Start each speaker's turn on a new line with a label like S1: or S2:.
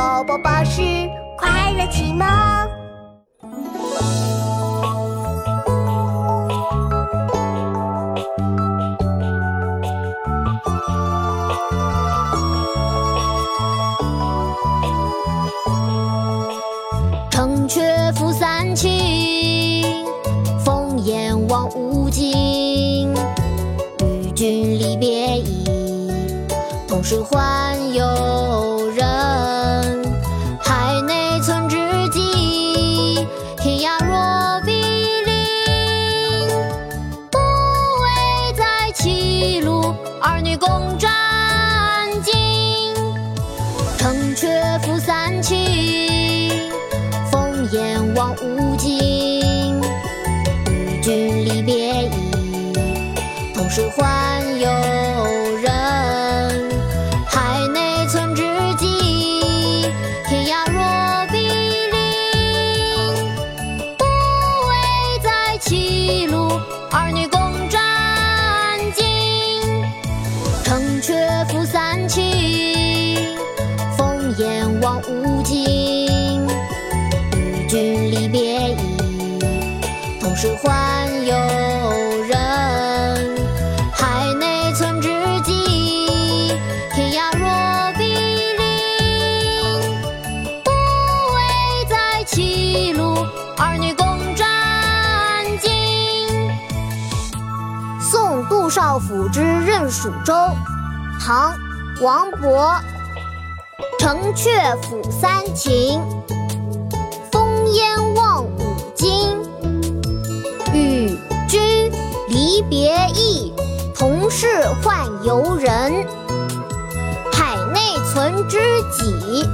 S1: 宝宝巴士快乐启蒙。
S2: 城阙辅三秦，烽烟望五津。与君离别意，同是宦游女共沾巾。城阙辅三秦。风烟望五津，与君离别意，同是宦城阙辅三秦，烽烟望五津。君离别意，同是宦游人。海内存知己，天涯若比邻。不为在歧路，儿女共沾巾。
S1: 送杜少府之任蜀州，唐·王勃。城阙辅三秦。风烟望五津，与君离别意，同是宦游人。海内存知己。